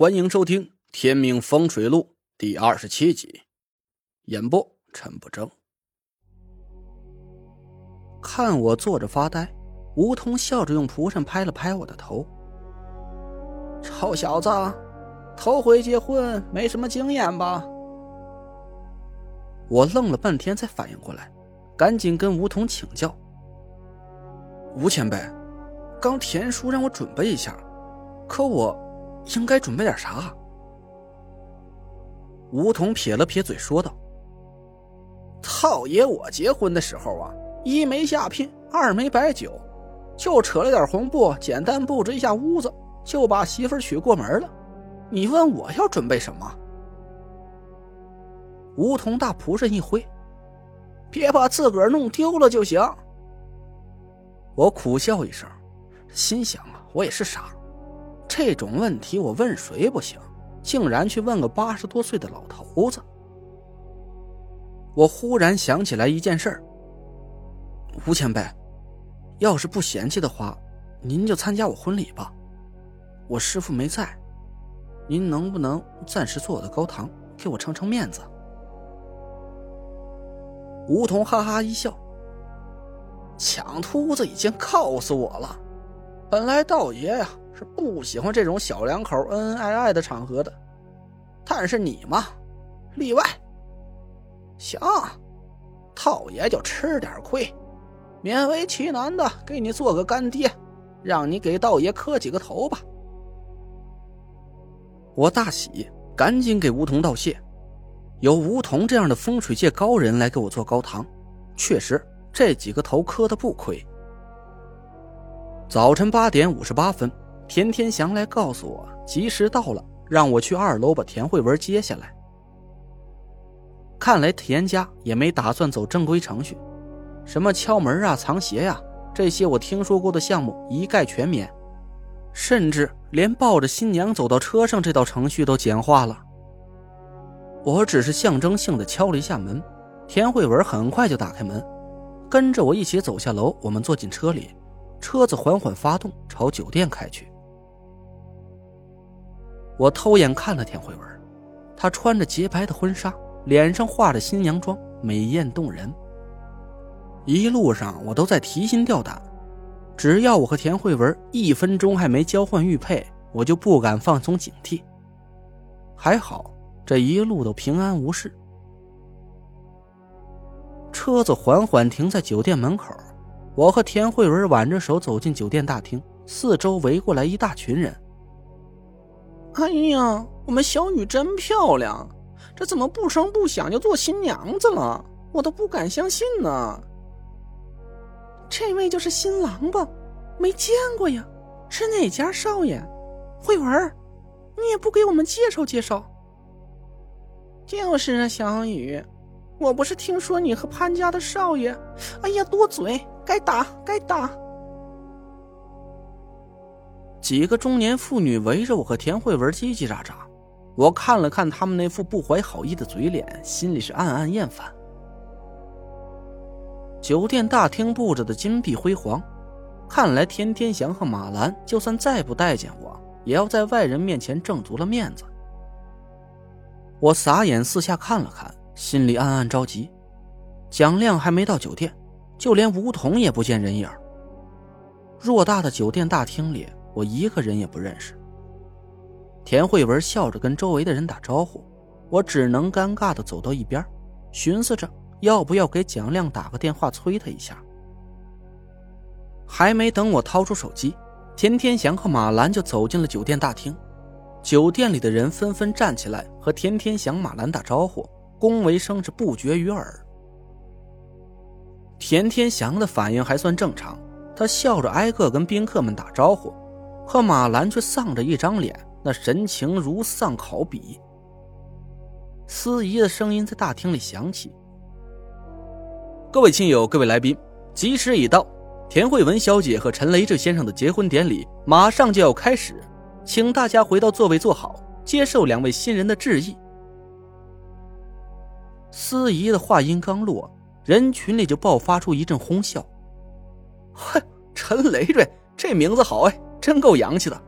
欢迎收听《天命风水录》第二十七集，演播陈不争。看我坐着发呆，吴桐笑着用蒲扇拍了拍我的头：“臭小子，头回结婚，没什么经验吧？”我愣了半天才反应过来，赶紧跟吴桐请教：“吴前辈，刚田叔让我准备一下，可我……”应该准备点啥？梧桐撇了撇嘴说道：“套爷，我结婚的时候啊，一没下聘，二没摆酒，就扯了点红布，简单布置一下屋子，就把媳妇娶过门了。你问我要准备什么？”梧桐大蒲扇一挥：“别把自个儿弄丢了就行。”我苦笑一声，心想啊，我也是傻。这种问题我问谁不行，竟然去问个八十多岁的老头子。我忽然想起来一件事吴前辈，要是不嫌弃的话，您就参加我婚礼吧。我师傅没在，您能不能暂时做我的高堂，给我撑撑面子？梧桐哈哈一笑，抢秃子已经告诉我了，本来道爷呀。是不喜欢这种小两口恩恩爱爱的场合的，但是你嘛，例外。行，套爷就吃点亏，勉为其难的给你做个干爹，让你给道爷磕几个头吧。我大喜，赶紧给梧桐道谢。有梧桐这样的风水界高人来给我做高堂，确实这几个头磕的不亏。早晨八点五十八分。田天祥来告诉我，吉时到了，让我去二楼把田慧文接下来。看来田家也没打算走正规程序，什么敲门啊、藏鞋呀，这些我听说过的项目一概全免，甚至连抱着新娘走到车上这道程序都简化了。我只是象征性的敲了一下门，田慧文很快就打开门，跟着我一起走下楼。我们坐进车里，车子缓缓发动，朝酒店开去。我偷眼看了田慧文，她穿着洁白的婚纱，脸上画着新娘妆，美艳动人。一路上我都在提心吊胆，只要我和田慧文一分钟还没交换玉佩，我就不敢放松警惕。还好这一路都平安无事。车子缓缓停在酒店门口，我和田慧文挽着手走进酒店大厅，四周围过来一大群人。哎呀，我们小雨真漂亮，这怎么不声不响就做新娘子了？我都不敢相信呢。这位就是新郎吧？没见过呀，是哪家少爷？慧文，你也不给我们介绍介绍？就是啊，小雨，我不是听说你和潘家的少爷？哎呀，多嘴，该打该打。几个中年妇女围着我和田慧文叽叽喳喳，我看了看他们那副不怀好意的嘴脸，心里是暗暗厌烦。酒店大厅布置的金碧辉煌，看来田天祥和马兰就算再不待见我，也要在外人面前挣足了面子。我撒眼四下看了看，心里暗暗着急。蒋亮还没到酒店，就连梧桐也不见人影。偌大的酒店大厅里。我一个人也不认识。田慧文笑着跟周围的人打招呼，我只能尴尬的走到一边，寻思着要不要给蒋亮打个电话催他一下。还没等我掏出手机，田天祥和马兰就走进了酒店大厅。酒店里的人纷纷站起来和田天祥、马兰打招呼，恭维声是不绝于耳。田天祥的反应还算正常，他笑着挨个跟宾客们打招呼。可马兰却丧着一张脸，那神情如丧考妣。司仪的声音在大厅里响起：“各位亲友，各位来宾，吉时已到，田慧文小姐和陈雷这先生的结婚典礼马上就要开始，请大家回到座位坐好，接受两位新人的致意。”司仪的话音刚落，人群里就爆发出一阵哄笑。“哼，陈雷瑞，这名字好哎！”真够洋气的，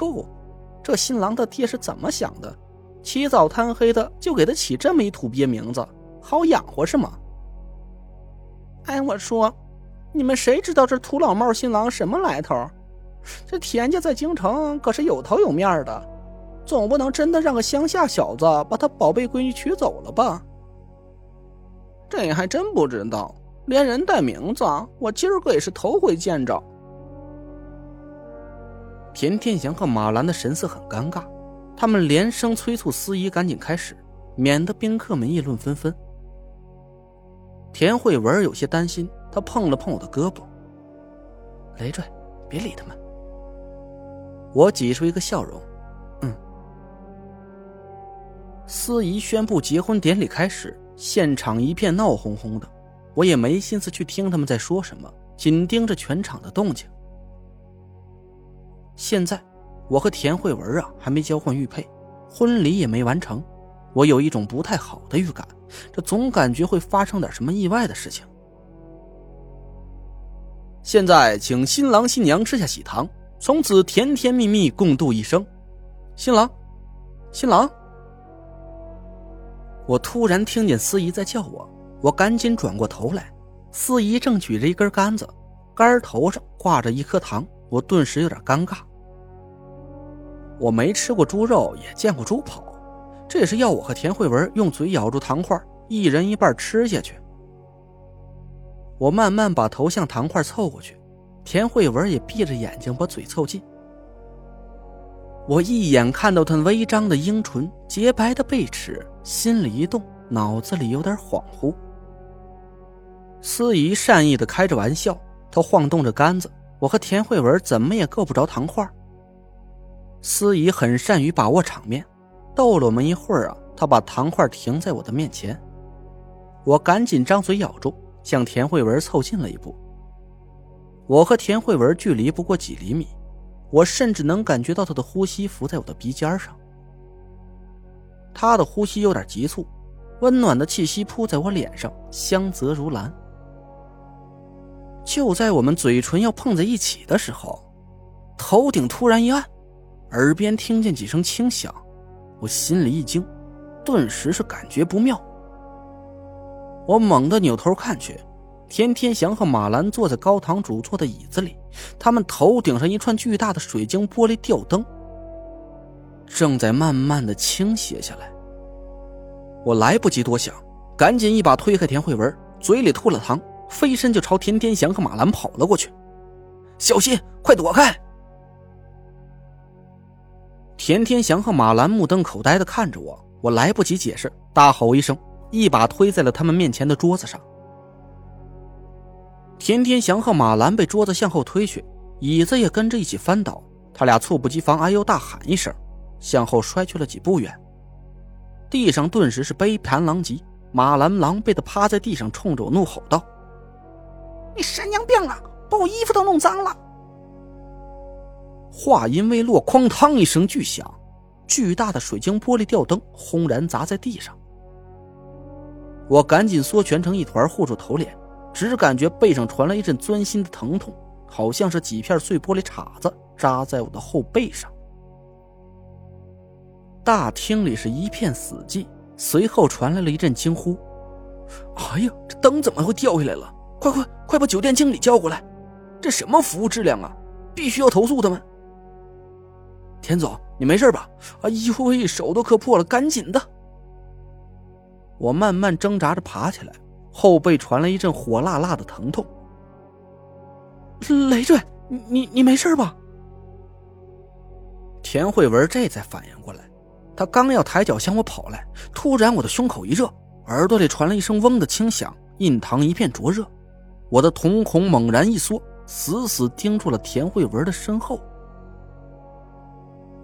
哟，这新郎的爹是怎么想的？起早贪黑的就给他起这么一土鳖名字，好养活是吗？哎，我说，你们谁知道这土老帽新郎什么来头？这田家在京城可是有头有面的，总不能真的让个乡下小子把他宝贝闺女娶走了吧？这还真不知道，连人带名字，我今儿个也是头回见着。田天祥和马兰的神色很尴尬，他们连声催促司仪赶紧开始，免得宾客们议论纷纷。田慧文有些担心，他碰了碰我的胳膊：“累赘，别理他们。”我挤出一个笑容：“嗯。”司仪宣布结婚典礼开始。现场一片闹哄哄的，我也没心思去听他们在说什么，紧盯着全场的动静。现在，我和田慧文啊还没交换玉佩，婚礼也没完成，我有一种不太好的预感，这总感觉会发生点什么意外的事情。现在，请新郎新娘吃下喜糖，从此甜甜蜜蜜共度一生。新郎，新郎。我突然听见司仪在叫我，我赶紧转过头来，司仪正举着一根杆子，杆头上挂着一颗糖，我顿时有点尴尬。我没吃过猪肉，也见过猪跑，这也是要我和田慧文用嘴咬住糖块，一人一半吃下去。我慢慢把头向糖块凑过去，田慧文也闭着眼睛把嘴凑近。我一眼看到他微张的樱唇、洁白的贝齿，心里一动，脑子里有点恍惚。司仪善意的开着玩笑，他晃动着杆子，我和田慧文怎么也够不着糖块。司仪很善于把握场面，逗了我们一会儿啊，他把糖块停在我的面前，我赶紧张嘴咬住，向田慧文凑近了一步。我和田慧文距离不过几厘米。我甚至能感觉到他的呼吸浮在我的鼻尖上，他的呼吸有点急促，温暖的气息扑在我脸上，香泽如兰。就在我们嘴唇要碰在一起的时候，头顶突然一暗，耳边听见几声轻响，我心里一惊，顿时是感觉不妙。我猛地扭头看去。田天祥和马兰坐在高堂主座的椅子里，他们头顶上一串巨大的水晶玻璃吊灯正在慢慢的倾斜下来。我来不及多想，赶紧一把推开田慧文，嘴里吐了糖，飞身就朝田天祥和马兰跑了过去。小心，快躲开！田天祥和马兰目瞪口呆的看着我，我来不及解释，大吼一声，一把推在了他们面前的桌子上。田天祥和马兰被桌子向后推去，椅子也跟着一起翻倒。他俩猝不及防，哎呦大喊一声，向后摔去了几步远。地上顿时是杯盘狼藉。马兰狼狈的趴在地上，冲着我怒吼道：“你神经病啊！把我衣服都弄脏了！”话音未落，哐当一声巨响，巨大的水晶玻璃吊灯轰然砸在地上。我赶紧缩蜷成一团，护住头脸。只感觉背上传来一阵钻心的疼痛，好像是几片碎玻璃碴子扎在我的后背上。大厅里是一片死寂，随后传来了一阵惊呼：“哎呀，这灯怎么会掉下来了？快快快把酒店经理叫过来！这什么服务质量啊？必须要投诉他们！”田总，你没事吧？哎呦喂，手都磕破了，赶紧的！我慢慢挣扎着爬起来。后背传来一阵火辣辣的疼痛。累赘，你你没事吧？田慧文这才反应过来，他刚要抬脚向我跑来，突然我的胸口一热，耳朵里传来一声嗡的轻响，印堂一片灼热，我的瞳孔猛然一缩，死死盯住了田慧文的身后。